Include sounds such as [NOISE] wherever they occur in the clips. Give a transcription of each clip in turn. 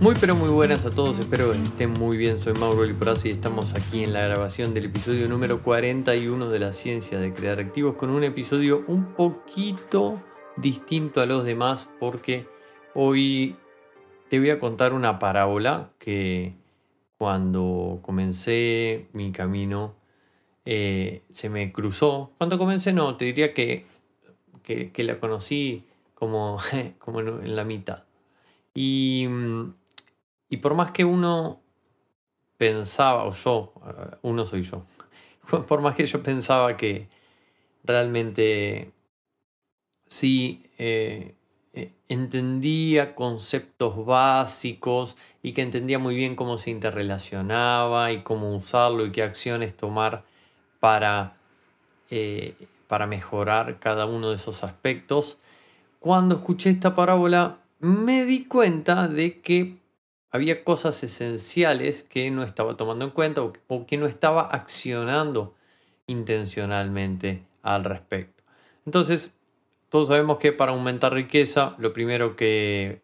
Muy pero muy buenas a todos, espero que estén muy bien, soy Mauro Liporazzi y estamos aquí en la grabación del episodio número 41 de la ciencia de crear activos con un episodio un poquito distinto a los demás porque hoy te voy a contar una parábola que cuando comencé mi camino eh, se me cruzó. Cuando comencé no, te diría que, que, la conocí como, [LAUGHS] como en la mitad. Y mm, y por más que uno pensaba, o yo, eh, uno soy yo, [LAUGHS] por más que yo pensaba que realmente sí eh, eh, entendía conceptos básicos y que entendía muy bien cómo se interrelacionaba y cómo usarlo y qué acciones tomar para, para mejorar cada uno de esos aspectos, cuando escuché esta parábola me di cuenta de que había cosas esenciales que no estaba tomando en cuenta o que, no estaba accionando intencionalmente al respecto. Entonces, todos sabemos que para aumentar riqueza, lo primero que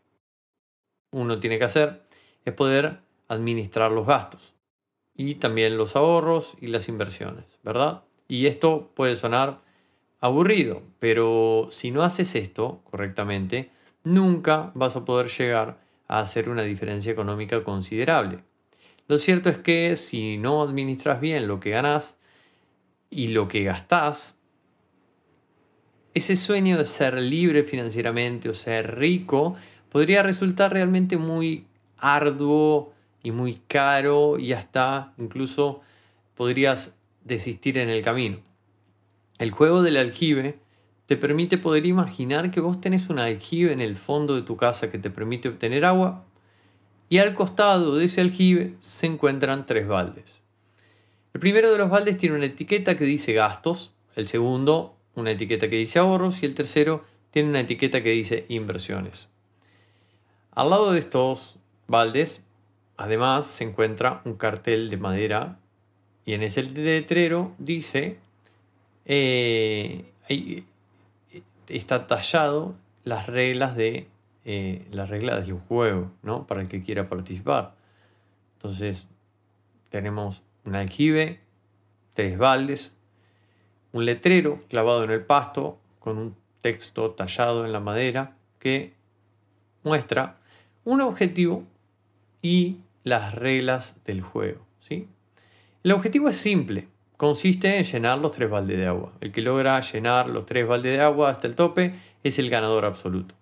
uno tiene que hacer es poder administrar los gastos y también los ahorros y las inversiones, ¿verdad? Y esto puede sonar aburrido, pero si no haces esto correctamente, nunca vas a poder llegar a hacer una diferencia económica considerable. Lo cierto es que si no administras bien lo que ganas y lo que gastás, ese sueño de ser libre financieramente o ser rico podría resultar realmente muy arduo y muy caro y hasta incluso podrías desistir en el camino. El juego del aljibe te permite poder imaginar que vos tenés un aljibe en el fondo de tu casa que te permite obtener agua y al costado de ese aljibe se encuentran tres baldes. El primero de los baldes tiene una etiqueta que dice gastos, el segundo una etiqueta que dice ahorros y el tercero tiene una etiqueta que dice inversiones. Al lado de estos baldes, además, se encuentra un cartel de madera y en ese letrero dice eh, está tallado las reglas de eh, las reglas del juego, ¿no? Para el que quiera participar. Entonces, tenemos un aljibe, tres baldes, un letrero clavado en el pasto con un texto tallado en la madera que muestra un objetivo y las reglas del juego. ¿sí? El objetivo es simple, consiste en llenar los tres baldes de agua. El que logra llenar los tres baldes de agua hasta el tope es el ganador absoluto.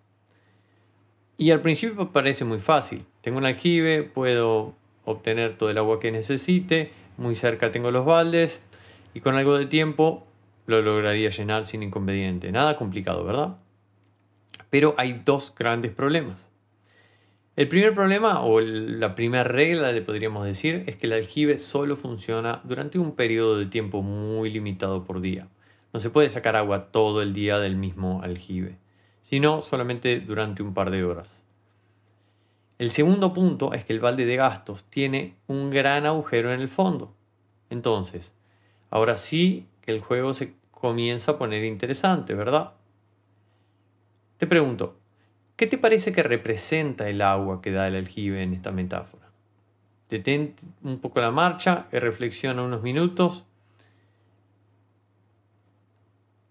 Y al principio parece muy fácil. Tengo un aljibe, puedo obtener todo el agua que necesite, muy cerca tengo los baldes y con algo de tiempo lo lograría llenar sin inconveniente. Nada complicado, ¿verdad? Pero hay dos grandes problemas. El primer problema, o la primera regla, le podríamos decir, es que el aljibe solo funciona durante un periodo de tiempo muy limitado por día. No se puede sacar agua todo el día del mismo aljibe, sino solamente durante un par de horas. El segundo punto es que el balde de gastos tiene un gran agujero en el fondo. Entonces, ahora sí que el juego se comienza a poner interesante, ¿verdad? Te pregunto, ¿Qué te parece que representa el agua que da el aljibe en esta metáfora? Detén un poco la marcha y reflexiona unos minutos.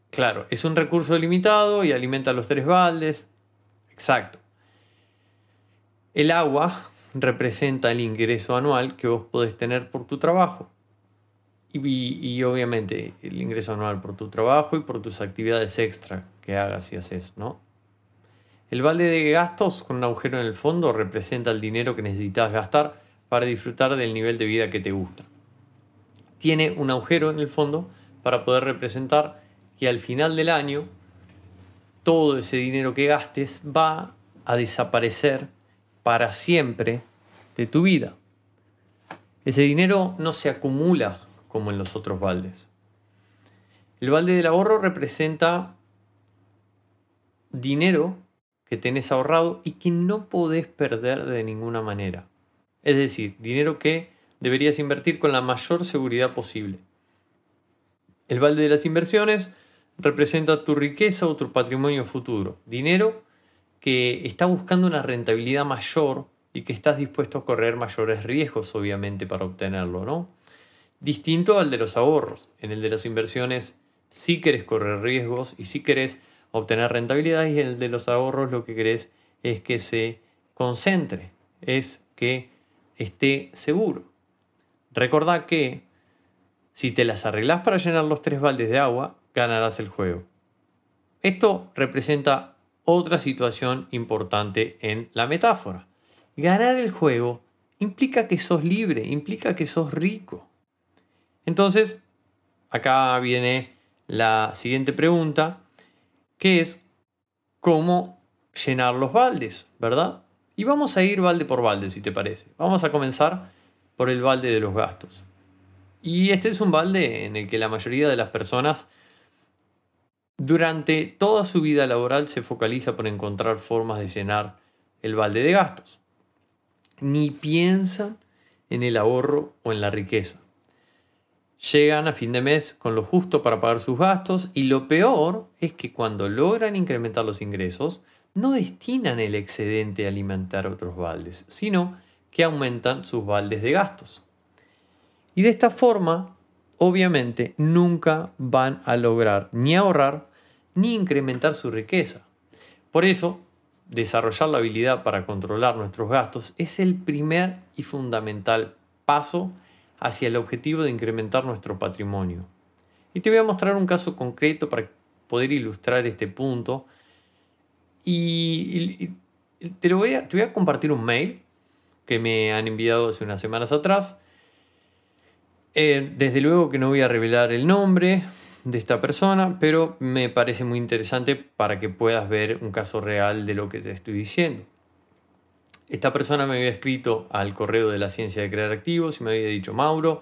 Claro, es un recurso limitado y alimenta los tres baldes. Exacto. El agua representa el ingreso anual que vos podés tener por tu trabajo. y, obviamente el ingreso anual por tu trabajo y por tus actividades extra que hagas y haces, ¿no? El balde de gastos con un agujero en el fondo representa el dinero que necesitas gastar para disfrutar del nivel de vida que te gusta. Tiene un agujero en el fondo para poder representar que al final del año todo ese dinero que gastes va a desaparecer para siempre de tu vida. Ese dinero no se acumula como en los otros baldes. El balde del ahorro representa dinero que tenés ahorrado y que no podés perder de ninguna manera. Es decir, dinero que deberías invertir con la mayor seguridad posible. El balde de las inversiones representa tu riqueza o tu patrimonio futuro. Dinero que está buscando una rentabilidad mayor y que estás dispuesto a correr mayores riesgos, obviamente, para obtenerlo, ¿no? Distinto al de los ahorros. En el de las inversiones sí querés correr riesgos y sí querés obtener rentabilidad y el de los ahorros lo que querés es que se concentre, es que esté seguro. Recordá que si te las arreglás para llenar los tres baldes de agua, ganarás el juego. Esto representa otra situación importante en la metáfora. Ganar el juego implica que sos libre, implica que sos rico. Entonces, acá viene la siguiente pregunta, que es cómo llenar los baldes, ¿verdad? Y vamos a ir balde por balde, si te parece. Vamos a comenzar por el balde de los gastos. Y este es un balde en el que la mayoría de las personas durante toda su vida laboral se focaliza por encontrar formas de llenar el balde de gastos. Ni piensan en el ahorro o en la riqueza. Llegan a fin de mes con lo justo para pagar sus gastos y lo peor es que cuando logran incrementar los ingresos, no destinan el excedente a alimentar otros baldes, sino que aumentan sus baldes de gastos. Y de esta forma, obviamente, nunca van a lograr ni ahorrar ni incrementar su riqueza. Por eso, desarrollar la habilidad para controlar nuestros gastos es el primer y fundamental paso hacia el objetivo de incrementar nuestro patrimonio. Y te voy a mostrar un caso concreto para poder ilustrar este punto. Y, te, voy a, te voy a compartir un mail que me han enviado hace unas semanas atrás eh, desde luego que no voy a revelar el nombre de esta persona, pero me parece muy interesante para que puedas ver un caso real de lo que te estoy diciendo. Esta persona me había escrito al correo de la ciencia de crear activos y me había dicho, Mauro,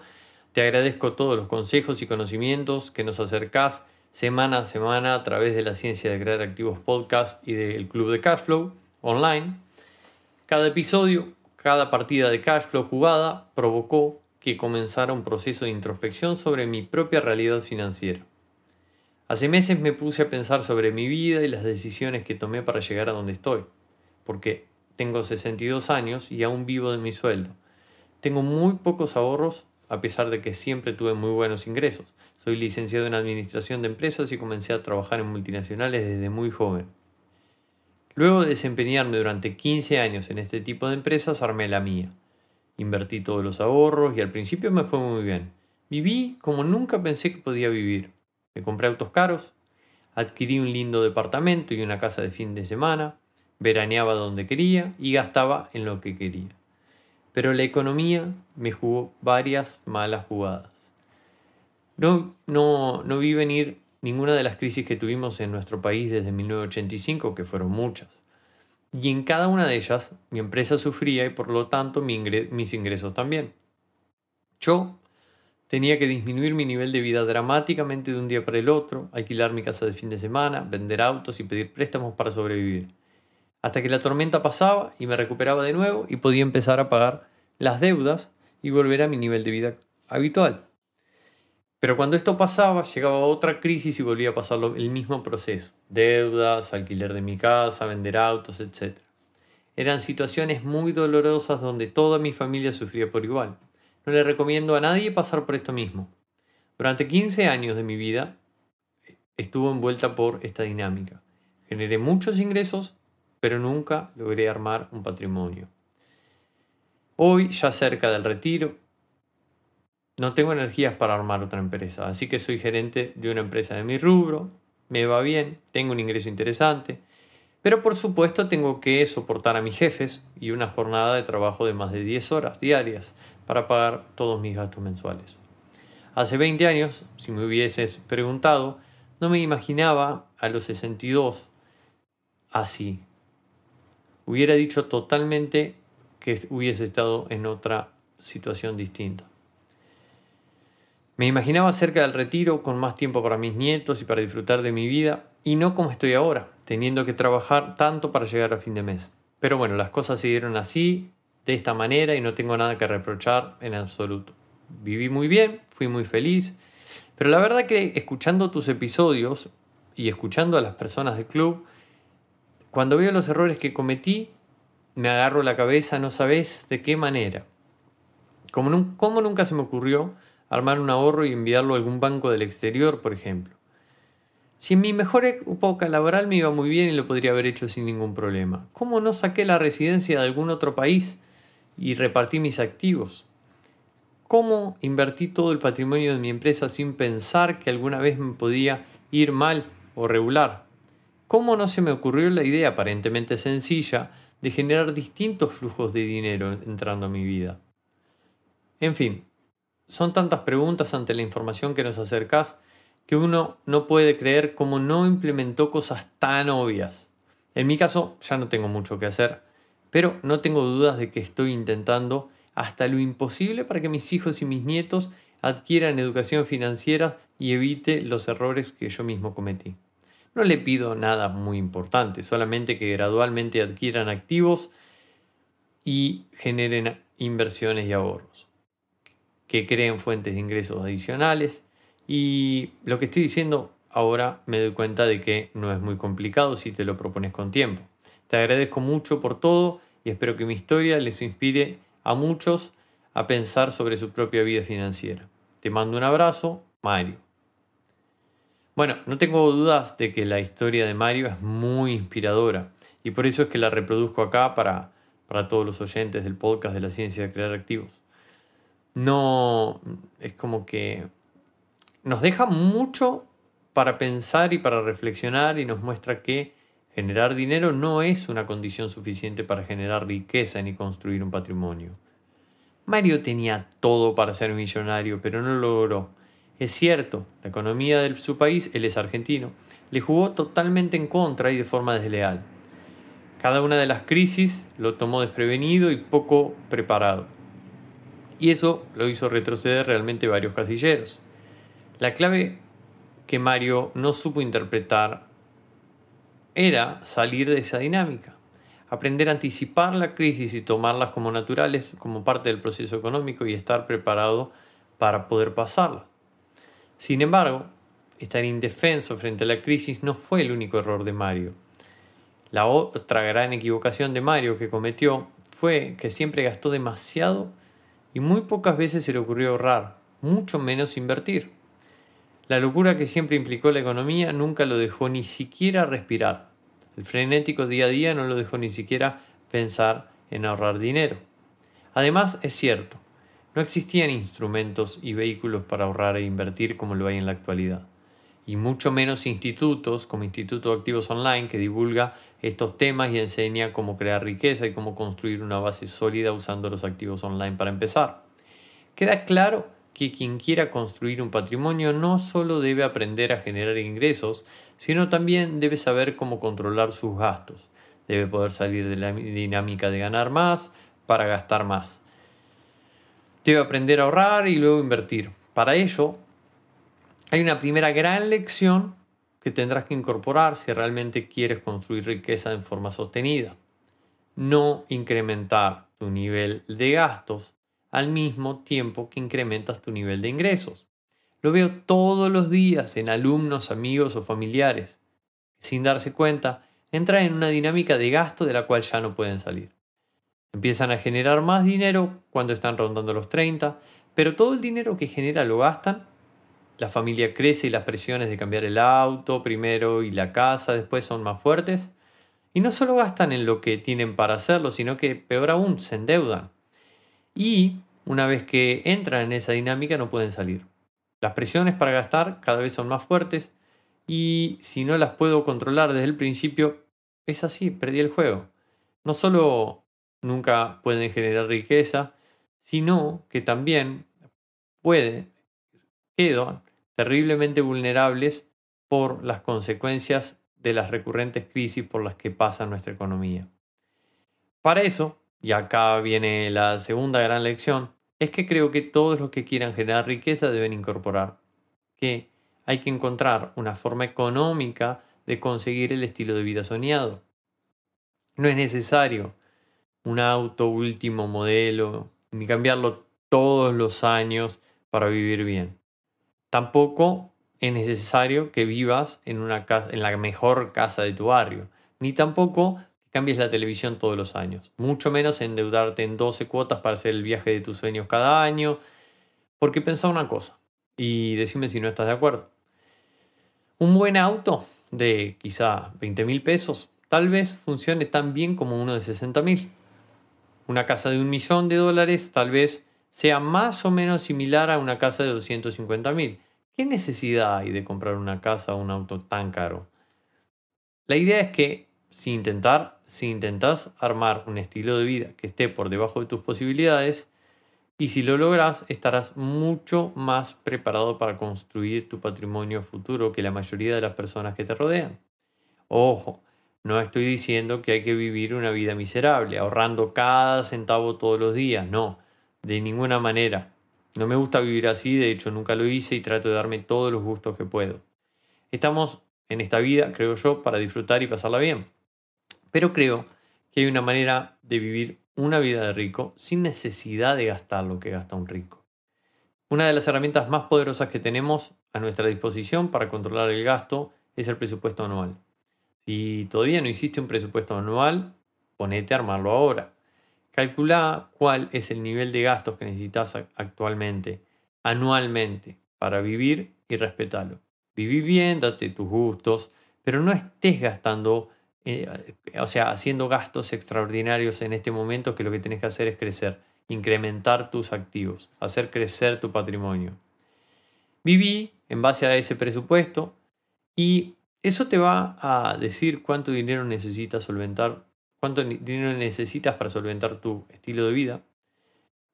te agradezco todos los consejos y conocimientos que nos acercás semana a semana a través de la ciencia de crear activos podcast y del club de Cashflow online. Cada episodio, cada partida de Cashflow jugada provocó que comenzara un proceso de introspección sobre mi propia realidad financiera. Hace meses me puse a pensar sobre mi vida y las decisiones que tomé para llegar a donde estoy, porque tengo 62 años y aún vivo de mi sueldo. Tengo muy pocos ahorros a pesar de que siempre tuve muy buenos ingresos. Soy licenciado en Administración de Empresas y comencé a trabajar en multinacionales desde muy joven. Luego de desempeñarme durante 15 años en este tipo de empresas, armé la mía. Invertí todos los ahorros y al principio me fue muy bien. Viví como nunca pensé que podía vivir. Me compré autos caros, adquirí un lindo departamento y una casa de fin de semana, veraneaba donde quería y gastaba en lo que quería. Pero la economía me jugó varias malas jugadas. No, no, no vi venir ninguna de las crisis que tuvimos en nuestro país desde 1985, que fueron muchas y en cada una de ellas mi empresa sufría y por lo tanto mis ingresos también. Yo tenía que disminuir mi nivel de vida dramáticamente de un día para el otro, alquilar mi casa de fin de semana, vender autos y pedir préstamos para sobrevivir. Hasta que la tormenta pasaba y me recuperaba de nuevo y podía empezar a pagar las deudas y volver a mi nivel de vida habitual. Pero cuando esto pasaba, llegaba otra crisis y volvía a pasar el mismo proceso. Deudas, alquiler de mi casa, vender autos, etc. Eran situaciones muy dolorosas donde toda mi familia sufría por igual. No le recomiendo a nadie pasar por esto mismo. Durante 15 años de mi vida estuvo envuelta por esta dinámica. Generé muchos ingresos, pero nunca logré armar un patrimonio. Hoy, ya cerca del retiro, no tengo energías para armar otra empresa, así que soy gerente de una empresa de mi rubro, me va bien, tengo un ingreso interesante, pero por supuesto tengo que soportar a mis jefes y una jornada de trabajo de más de 10 horas diarias para pagar todos mis gastos mensuales. Hace 20 años, si me hubieses preguntado, no me imaginaba a los 62 así. Hubiera dicho totalmente que hubiese estado en otra situación distinta. Me imaginaba cerca del retiro, con más tiempo para mis nietos y para disfrutar de mi vida, y no como estoy ahora, teniendo que trabajar tanto para llegar a fin de mes. Pero bueno, las cosas se dieron así, de esta manera, y no tengo nada que reprochar en absoluto. Viví muy bien, fui muy feliz, pero la verdad que escuchando tus episodios y escuchando a las personas del club, cuando veo los errores que cometí, me agarro la cabeza, no sabes de qué manera. Como, nunca se me ocurrió armar un ahorro y enviarlo a algún banco del exterior, por ejemplo. Si en mi mejor época laboral me iba muy bien y lo podría haber hecho sin ningún problema, ¿cómo no saqué la residencia de algún otro país y repartí mis activos? ¿Cómo invertí todo el patrimonio de mi empresa sin pensar que alguna vez me podía ir mal o regular? ¿Cómo no se me ocurrió la idea aparentemente sencilla de generar distintos flujos de dinero entrando a mi vida? En fin, son tantas preguntas ante la información que nos acercás que uno no puede creer cómo no implementó cosas tan obvias. En mi caso ya no tengo mucho que hacer, pero no tengo dudas de que estoy intentando hasta lo imposible para que mis hijos y mis nietos adquieran educación financiera y evite los errores que yo mismo cometí. No le pido nada muy importante, solamente que gradualmente adquieran activos y generen inversiones y ahorros, que creen fuentes de ingresos adicionales y lo que estoy diciendo ahora me doy cuenta de que no es muy complicado si te lo propones con tiempo. Te agradezco mucho por todo y espero que mi historia les inspire a muchos a pensar sobre su propia vida financiera. Te mando un abrazo, Mario. Bueno, no tengo dudas de que la historia de Mario es muy inspiradora y por eso es que la reproduzco acá para, para todos los oyentes del podcast de la ciencia de crear activos. No, es como que nos deja mucho para pensar y para reflexionar y nos muestra que generar dinero no es una condición suficiente para generar riqueza ni construir un patrimonio. Mario tenía todo para ser millonario, pero no lo logró. Es cierto, la economía de su país, él es argentino, le jugó totalmente en contra y de forma desleal. Cada una de las crisis lo tomó desprevenido y poco preparado. Y eso lo hizo retroceder realmente varios casilleros. La clave que Mario no supo interpretar era salir de esa dinámica, aprender a anticipar la crisis y tomarlas como naturales, como parte del proceso económico y estar preparado para poder pasarla. Sin embargo, estar indefenso frente a la crisis no fue el único error de Mario. La otra gran equivocación de Mario que cometió fue que siempre gastó demasiado y muy pocas veces se le ocurrió ahorrar, mucho menos invertir. La locura que siempre implicó la economía nunca lo dejó ni siquiera respirar. El frenético día a día no lo dejó ni siquiera pensar en ahorrar dinero. Además, es cierto, no existían instrumentos y vehículos para ahorrar e invertir como lo hay en la actualidad. Y mucho menos institutos como Instituto de Activos Online que divulga estos temas y enseña cómo crear riqueza y cómo construir una base sólida usando los activos online para empezar. Queda claro que quien quiera construir un patrimonio no solo debe aprender a generar ingresos, sino también debe saber cómo controlar sus gastos. Debe poder salir de la dinámica de ganar más para gastar más. Debe aprender a ahorrar y luego invertir. Para ello, hay una primera gran lección que tendrás que incorporar si realmente quieres construir riqueza en forma sostenida. No incrementar tu nivel de gastos al mismo tiempo que incrementas tu nivel de ingresos. Lo veo todos los días en alumnos, amigos o familiares. Sin darse cuenta, entran en una dinámica de gasto de la cual ya no pueden salir. Empiezan a generar más dinero cuando están rondando los 30, pero todo el dinero que genera lo gastan. La familia crece y las presiones de cambiar el auto primero y la casa después son más fuertes. Y no solo gastan en lo que tienen para hacerlo, sino que peor aún, se endeudan. Y una vez que entran en esa dinámica no pueden salir. Las presiones para gastar cada vez son más fuertes y si no las puedo controlar desde el principio, es así, perdí el juego. No solo nunca pueden generar riqueza, sino que también pueden, quedan terriblemente vulnerables por las consecuencias de las recurrentes crisis por las que pasa nuestra economía. Para eso, y acá viene la segunda gran lección, es que creo que todos los que quieran generar riqueza deben incorporar que hay que encontrar una forma económica de conseguir el estilo de vida soñado. No es necesario un auto último modelo, ni cambiarlo todos los años para vivir bien. Tampoco es necesario que vivas en, una casa, en la mejor casa de tu barrio, ni tampoco que cambies la televisión todos los años, mucho menos endeudarte en 12 cuotas para hacer el viaje de tus sueños cada año, porque pensá una cosa, y decime si no estás de acuerdo. Un buen auto de quizá 20 mil pesos tal vez funcione tan bien como uno de 60 mil. Una casa de un millón de dólares tal vez sea más o menos similar a una casa de 250 mil. ¿Qué necesidad hay de comprar una casa o un auto tan caro? La idea es que si, intentar, si intentas armar un estilo de vida que esté por debajo de tus posibilidades, y si lo logras, estarás mucho más preparado para construir tu patrimonio futuro que la mayoría de las personas que te rodean. Ojo, no estoy diciendo que hay que vivir una vida miserable, ahorrando cada centavo todos los días, no, de ninguna manera. No me gusta vivir así, de hecho nunca lo hice y trato de darme todos los gustos que puedo. Estamos en esta vida, creo yo, para disfrutar y pasarla bien. Pero creo que hay una manera de vivir una vida de rico sin necesidad de gastar lo que gasta un rico. Una de las herramientas más poderosas que tenemos a nuestra disposición para controlar el gasto es el presupuesto anual. Si todavía no hiciste un presupuesto anual, ponete a armarlo ahora. Calcula cuál es el nivel de gastos que necesitas actualmente, anualmente, para vivir y respetarlo. Viví bien, date tus gustos, pero no estés gastando, eh, o sea, haciendo gastos extraordinarios en este momento que lo que tienes que hacer es crecer, incrementar tus activos, hacer crecer tu patrimonio. Viví en base a ese presupuesto y eso te va a decir cuánto dinero necesitas solventar, cuánto dinero necesitas para solventar tu estilo de vida.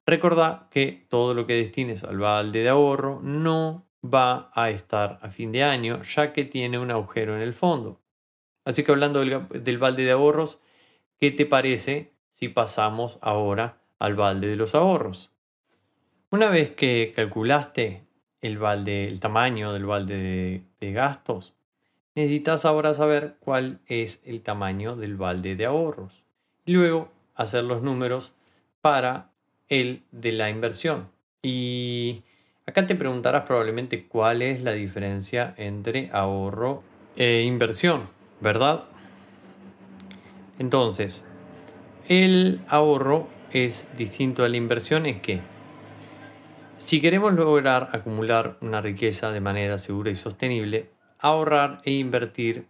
Recordá que todo lo que destines al balde de ahorro no va a estar a fin de año, ya que tiene un agujero en el fondo. Así que hablando del, del balde de ahorros, ¿qué te parece si pasamos ahora al balde de los ahorros? Una vez que calculaste el, balde, el tamaño del balde de gastos, necesitas ahora saber cuál es el tamaño del balde de ahorros. Y luego hacer los números para el de la inversión. Y acá te preguntarás probablemente cuál es la diferencia entre ahorro e inversión, ¿verdad? Entonces, el ahorro es distinto a la inversión en que si queremos lograr acumular una riqueza de manera segura y sostenible, ahorrar e invertir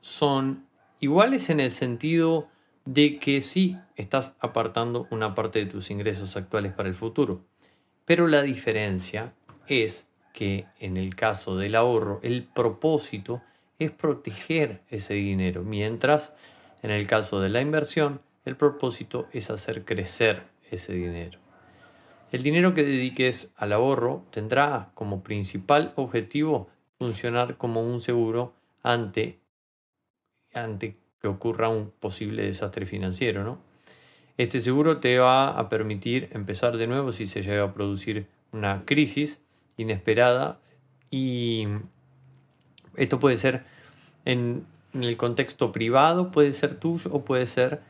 son iguales en el sentido de que sí estás apartando una parte de tus ingresos actuales para el futuro. Pero la diferencia es que en el caso del ahorro el propósito es proteger ese dinero, mientras en el caso de la inversión el propósito es hacer crecer ese dinero. El dinero que dediques al ahorro tendrá como principal objetivo funcionar como un seguro ante, ante que ocurra un posible desastre financiero. ¿no? Este seguro te va a permitir empezar de nuevo si se llega a producir una crisis inesperada y esto puede ser en, en el contexto privado, puede ser tuyo o puede ser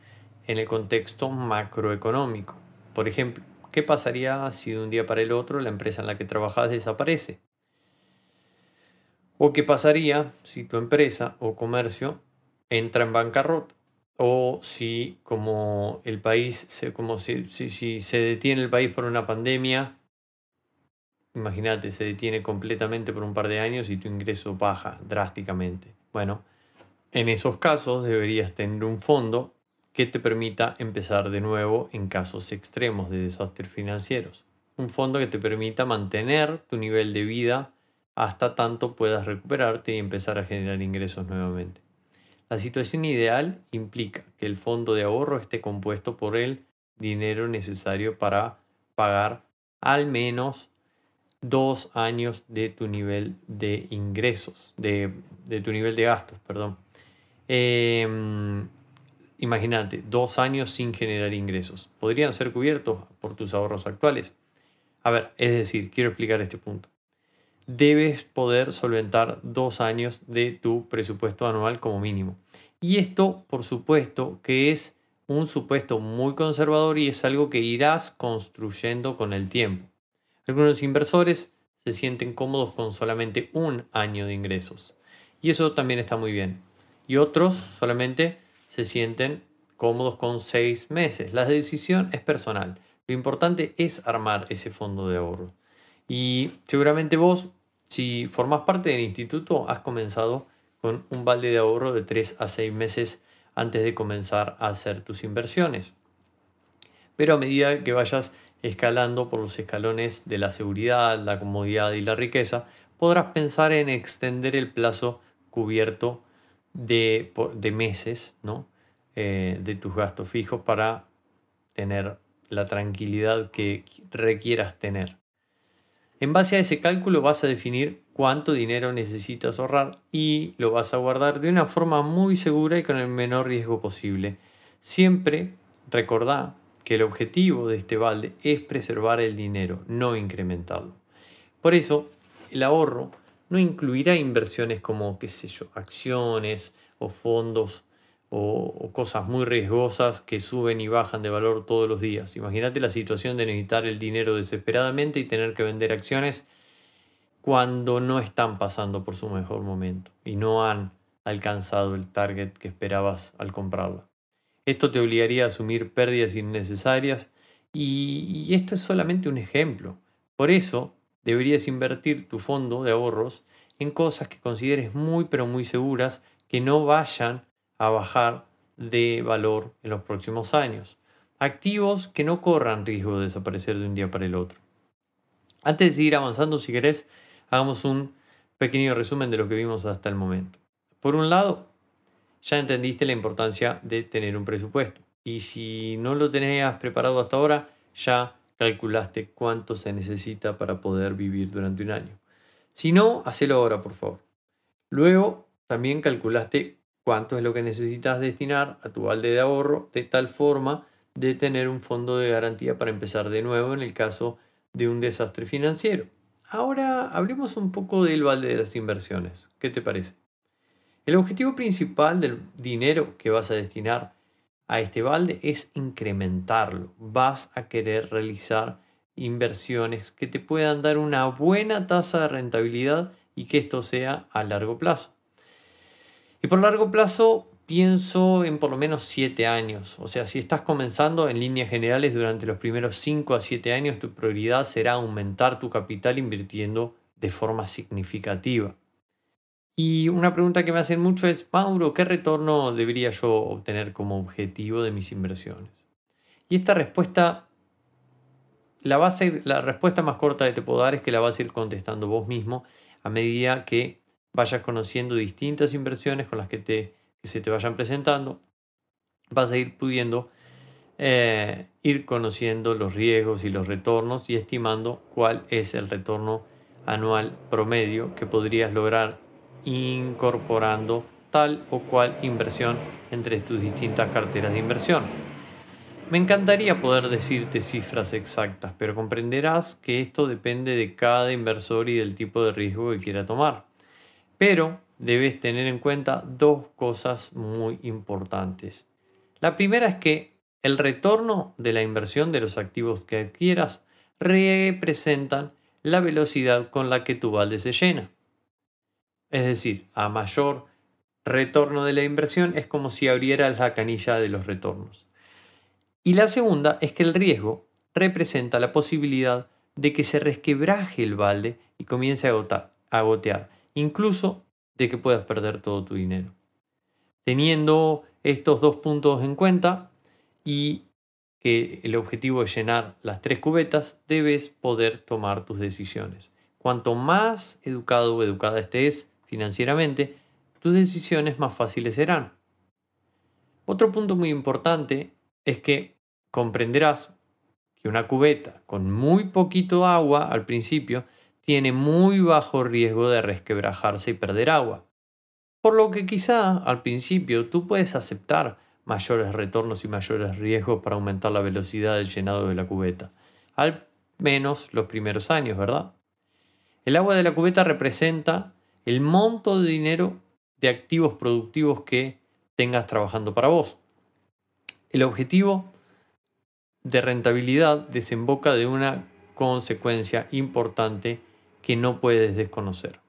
en el contexto macroeconómico. Por ejemplo, ¿qué pasaría si de un día para el otro la empresa en la que trabajas desaparece? ¿O qué pasaría si tu empresa o comercio entra en bancarrota? O si como el país, como si, si, se detiene el país por una pandemia, imagínate, se detiene completamente por un par de años y tu ingreso baja drásticamente. Bueno, en esos casos deberías tener un fondo que te permita empezar de nuevo en casos extremos de desastres financieros. un fondo que te permita mantener tu nivel de vida hasta tanto puedas recuperarte y empezar a generar ingresos nuevamente. La situación ideal implica que el fondo de ahorro esté compuesto por el dinero necesario para pagar al menos dos años de tu nivel de ingresos, de, tu nivel de gastos, perdón. Em, imagínate, dos años sin generar ingresos. ¿Podrían ser cubiertos por tus ahorros actuales? A ver, es decir, quiero explicar este punto. Debes poder solventar dos años de tu presupuesto anual como mínimo. Y esto, por supuesto, que es un supuesto muy conservador y es algo que irás construyendo con el tiempo. Algunos inversores se sienten cómodos con solamente un año de ingresos. Y eso también está muy bien. Y otros solamente se sienten cómodos con seis meses. La decisión es personal. Lo importante es armar ese fondo de ahorro. Y seguramente vos, si formás parte del instituto, has comenzado con un balde de ahorro de 3 a 6 meses antes de comenzar a hacer tus inversiones. Pero a medida que vayas escalando por los escalones de la seguridad, la comodidad y la riqueza, podrás pensar en extender el plazo cubierto de, de meses ¿no? Eh, de tus gastos fijos para tener la tranquilidad que requieras tener. En base a ese cálculo vas a definir cuánto dinero necesitas ahorrar y lo vas a guardar de una forma muy segura y con el menor riesgo posible. Siempre recordá que el objetivo de este balde es preservar el dinero, no incrementarlo. Por eso, el ahorro no incluirá inversiones como, qué sé yo, acciones o fondos o, cosas muy riesgosas que suben y bajan de valor todos los días. Imagínate la situación de necesitar el dinero desesperadamente y tener que vender acciones cuando no están pasando por su mejor momento y no han alcanzado el target que esperabas al comprarla. Esto te obligaría a asumir pérdidas innecesarias y, esto es solamente un ejemplo. Por eso deberías invertir tu fondo de ahorros en cosas que consideres muy pero muy seguras que no vayan a bajar de valor en los próximos años. Activos que no corran riesgo de desaparecer de un día para el otro. Antes de seguir avanzando, si querés, hagamos un pequeño resumen de lo que vimos hasta el momento. Por un lado, ya entendiste la importancia de tener un presupuesto. Y si no lo tenías preparado hasta ahora, ya calculaste cuánto se necesita para poder vivir durante un año. Si no, hacelo ahora, por favor. Luego, también calculaste cuánto es lo que necesitas destinar a tu balde de ahorro de tal forma de tener un fondo de garantía para empezar de nuevo en el caso de un desastre financiero. Ahora hablemos un poco del balde de las inversiones. ¿Qué te parece? El objetivo principal del dinero que vas a destinar a este balde es incrementarlo. Vas a querer realizar inversiones que te puedan dar una buena tasa de rentabilidad y que esto sea a largo plazo. Y por largo plazo pienso en por lo menos 7 años. O sea, si estás comenzando en líneas generales durante los primeros 5 a 7 años, tu prioridad será aumentar tu capital invirtiendo de forma significativa. Y una pregunta que me hacen mucho es, Mauro, ¿qué retorno debería yo obtener como objetivo de mis inversiones? Y esta respuesta, la, va a la respuesta más corta que te puedo dar es que la vas a ir contestando vos mismo a medida que vayas conociendo distintas inversiones con las que, te, se te vayan presentando. Vas a ir pudiendo eh, ir conociendo los riesgos y los retornos y estimando cuál es el retorno anual promedio que podrías lograr incorporando tal o cual inversión entre tus distintas carteras de inversión. Me encantaría poder decirte cifras exactas, pero comprenderás que esto depende de cada inversor y del tipo de riesgo que quiera tomar. Pero debes tener en cuenta dos cosas muy importantes. La primera es que el retorno de la inversión de los activos que adquieras representan la velocidad con la que tu balde se llena. Es decir, a mayor retorno de la inversión es como si abrieras la canilla de los retornos. Y la segunda es que el riesgo representa la posibilidad de que se resquebraje el balde y comience a, a gotear, incluso de que puedas perder todo tu dinero. Teniendo estos dos puntos en cuenta y que el objetivo es llenar las tres cubetas, debes poder tomar tus decisiones. Cuanto más educado o educada estés financieramente, tus decisiones más fáciles serán. Otro punto muy importante es que comprenderás que una cubeta con muy poquito agua al principio tiene muy bajo riesgo de resquebrajarse y perder agua. Por lo que quizá al principio tú puedes aceptar mayores retornos y mayores riesgos para aumentar la velocidad del llenado de la cubeta. Al menos los primeros años, ¿verdad? El agua de la cubeta representa el monto de dinero de activos productivos que tengas trabajando para vos. El objetivo de rentabilidad desemboca de una consecuencia importante que no puedes desconocer.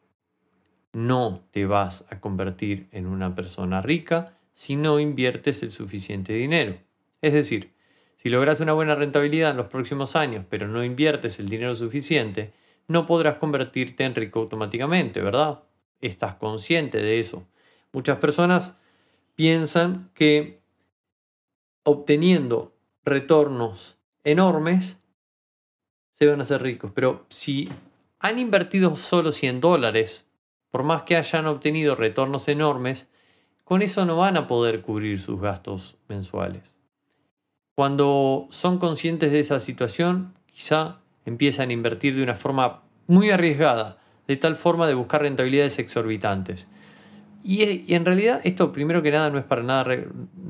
No te vas a convertir en una persona rica si no inviertes el suficiente dinero. Es decir, si logras una buena rentabilidad en los próximos años, pero no inviertes el dinero suficiente, no podrás convertirte en rico automáticamente, ¿verdad? Estás consciente de eso. Muchas personas piensan que obteniendo retornos enormes se van a hacer ricos, pero si han invertido solo 100 dólares, por más que hayan obtenido retornos enormes, con eso no van a poder cubrir sus gastos mensuales. Cuando son conscientes de esa situación, quizá empiezan a invertir de una forma muy arriesgada, de tal forma de buscar rentabilidades exorbitantes. Y, en realidad esto primero que nada no es para nada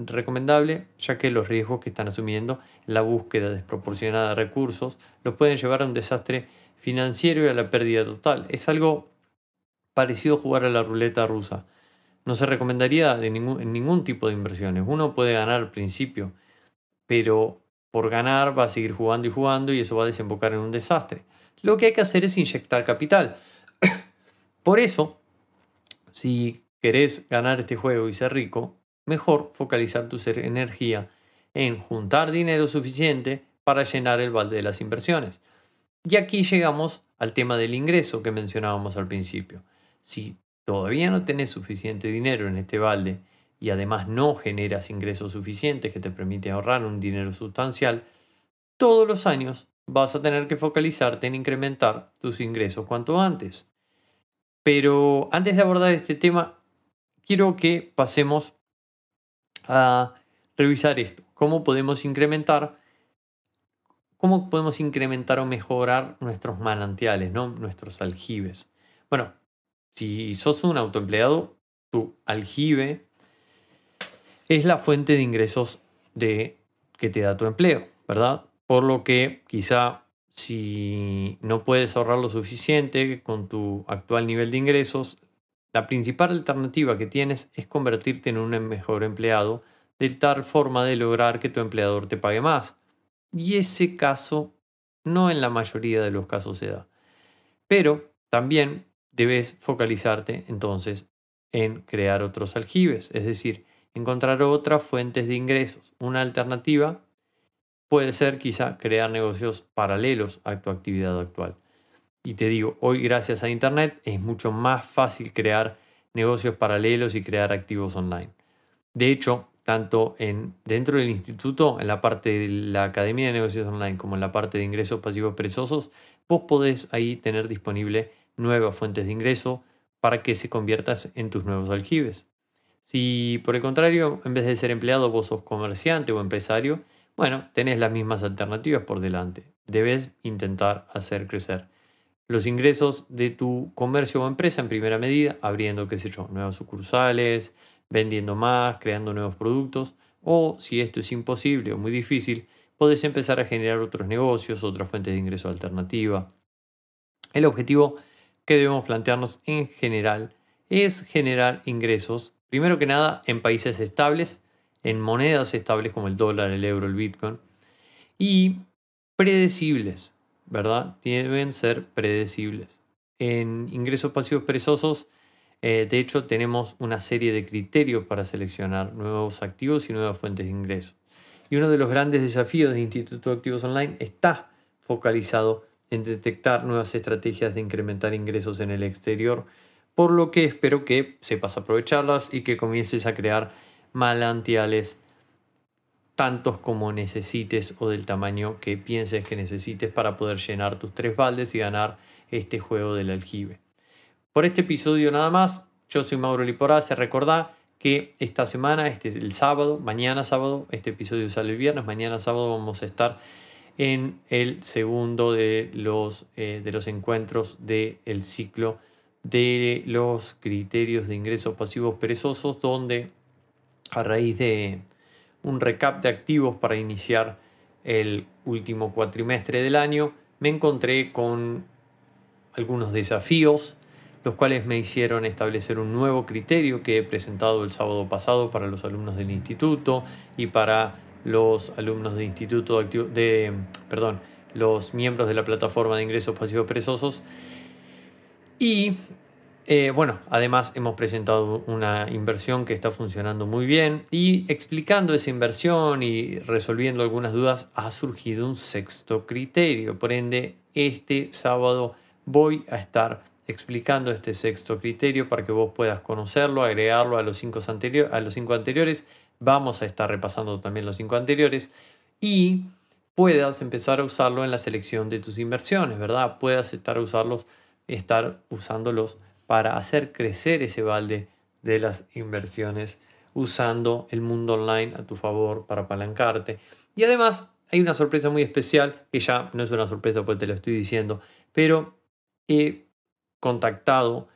recomendable, ya que los riesgos que están asumiendo en la búsqueda desproporcionada de recursos los pueden llevar a un desastre financiero y a la pérdida total. Es algo parecido a jugar a la ruleta rusa. No se recomendaría de ningún, en ningún tipo de inversiones. Uno puede ganar al principio, pero por ganar va a seguir jugando y jugando y eso va a desembocar en un desastre. Lo que hay que hacer es inyectar capital. [CLEARS THROAT] por eso, si querés ganar este juego y ser rico, mejor focalizar tu energía en juntar dinero suficiente para llenar el balde de las inversiones. Y aquí llegamos al tema del ingreso que mencionábamos al principio. Si todavía no tenés suficiente dinero en este balde y además no generas ingresos suficientes que te permiten ahorrar un dinero sustancial, todos los años vas a tener que focalizarte en incrementar tus ingresos cuanto antes. Pero antes de abordar este tema, quiero que pasemos a revisar esto. ¿Cómo podemos incrementar? ¿Cómo podemos incrementar o mejorar nuestros manantiales, ¿no? nuestros aljibes? Bueno, si sos un autoempleado, tu aljibe es la fuente de ingresos de, que te da tu empleo, ¿verdad? Por lo que quizá si no puedes ahorrar lo suficiente con tu actual nivel de ingresos, la principal alternativa que tienes es convertirte en un mejor empleado de tal forma de lograr que tu empleador te pague más. Y ese caso no en la mayoría de los casos se da. Pero también debes focalizarte entonces en crear otros aljibes, es decir, encontrar otras fuentes de ingresos. Una alternativa puede ser quizá crear negocios paralelos a tu actividad actual. Y te digo, hoy gracias a Internet es mucho más fácil crear negocios paralelos y crear activos online. De hecho, tanto en, dentro del instituto, en la parte de la Academia de Negocios Online, como en la parte de ingresos pasivos presosos, vos podés ahí tener disponible nuevas fuentes de ingreso para que se conviertas en tus nuevos aljibes. Si por el contrario, en vez de ser empleado, vos sos comerciante o empresario, bueno, tenés las mismas alternativas por delante. Debes intentar hacer crecer los ingresos de tu comercio o empresa en primera medida, abriendo, qué sé nuevas sucursales, vendiendo más, creando nuevos productos, o si esto es imposible o muy difícil, podés empezar a generar otros negocios, otras fuentes de ingreso alternativa. El objetivo que debemos plantearnos en general es generar ingresos, primero que nada, en países estables, en monedas estables como el dólar, el euro, el bitcoin, y predecibles, ¿verdad? Deben ser predecibles. En ingresos pasivos perezosos, eh, de hecho, tenemos una serie de criterios para seleccionar nuevos activos y nuevas fuentes de ingresos. Y uno de los grandes desafíos de Instituto de Activos Online está focalizado en detectar nuevas estrategias de incrementar ingresos en el exterior, por lo que espero que sepas aprovecharlas y que comiences a crear malantiales tantos como necesites o del tamaño que pienses que necesites para poder llenar tus tres baldes y ganar este juego del aljibe. Por este episodio nada más, yo soy Mauro Se recordá que esta semana, este el sábado, mañana sábado, este episodio sale el viernes, mañana sábado vamos a estar en el segundo de los, eh, de los encuentros del ciclo de los criterios de ingresos pasivos perezosos, donde a raíz de un recap de activos para iniciar el último cuatrimestre del año, me encontré con algunos desafíos, los cuales me hicieron establecer un nuevo criterio que he presentado el sábado pasado para los alumnos del instituto y para los alumnos del instituto de, perdón, los miembros de la plataforma de ingresos pasivos perezosos. Y eh, bueno, además hemos presentado una inversión que está funcionando muy bien y explicando esa inversión y resolviendo algunas dudas ha surgido un sexto criterio. Por ende, este sábado voy a estar explicando este sexto criterio para que vos puedas conocerlo, agregarlo a los cinco, anteriores. Vamos a estar repasando también los cinco anteriores y puedas empezar a usarlo en la selección de tus inversiones, ¿verdad? Puedas estar, usarlos, estar usándolos para hacer crecer ese balde de las inversiones usando el mundo online a tu favor para apalancarte. Y además hay una sorpresa muy especial, que ya no es una sorpresa porque te lo estoy diciendo, pero he contactado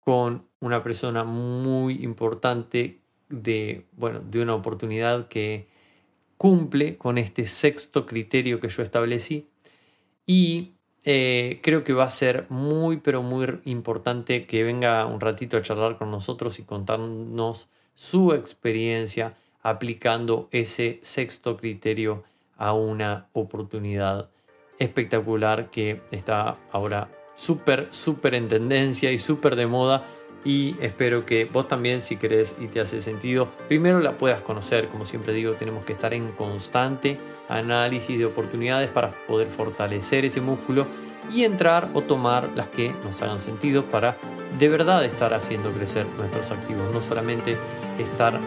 con una persona muy importante de, bueno, de una oportunidad que cumple con este sexto criterio que yo establecí. Y eh, creo que va a ser muy, pero muy importante que venga un ratito a charlar con nosotros y contarnos su experiencia aplicando ese sexto criterio a una oportunidad espectacular que está ahora súper, súper en tendencia y súper de moda. Y espero que vos también si querés y te hace sentido, primero la puedas conocer, como siempre digo, tenemos que estar en constante análisis de oportunidades para poder fortalecer ese músculo y entrar o tomar las que nos hagan sentido para de verdad estar haciendo crecer nuestros activos, no solamente estar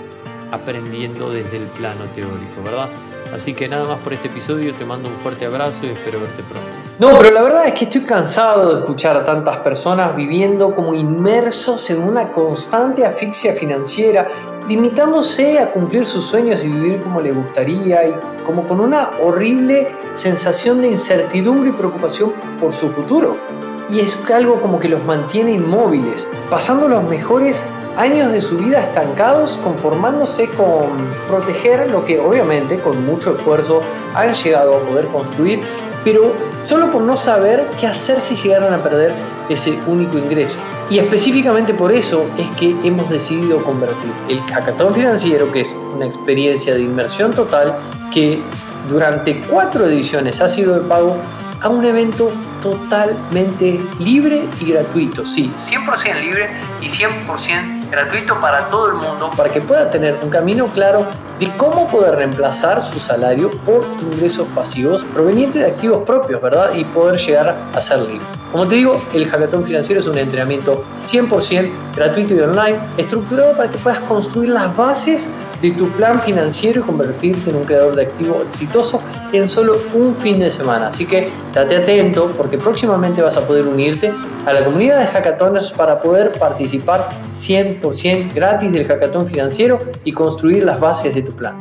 aprendiendo desde el plano teórico, ¿verdad? Así que nada más por este episodio, te mando un fuerte abrazo y espero verte pronto. No, pero la verdad es que estoy cansado de escuchar a tantas personas viviendo como inmersos en una constante asfixia financiera, limitándose a cumplir sus sueños y vivir como les gustaría y como con una horrible sensación de incertidumbre y preocupación por su futuro. Y es algo como que los mantiene inmóviles, pasando los mejores años de su vida estancados conformándose con proteger lo que obviamente con mucho esfuerzo han llegado a poder construir, pero solo por no saber qué hacer si llegaran a perder ese único ingreso. Y específicamente por eso es que hemos decidido convertir el hackathon financiero, que es una experiencia de inmersión total, que durante cuatro ediciones ha sido de pago, a un evento totalmente libre y gratuito. Sí, 100% libre y 100% gratuito para todo el mundo, para que pueda tener un camino claro de cómo poder reemplazar su salario por ingresos pasivos provenientes de activos propios, ¿verdad? Y poder llegar a ser libre. Como te digo, el hackathon financiero es un entrenamiento 100% gratuito y online, estructurado para que puedas construir las bases de tu plan financiero y convertirte en un creador de activos exitoso en solo un fin de semana. Así que date atento porque próximamente vas a poder unirte a la comunidad de hackatones para poder participar 100% gratis del hackathon financiero y construir las bases de tu plan.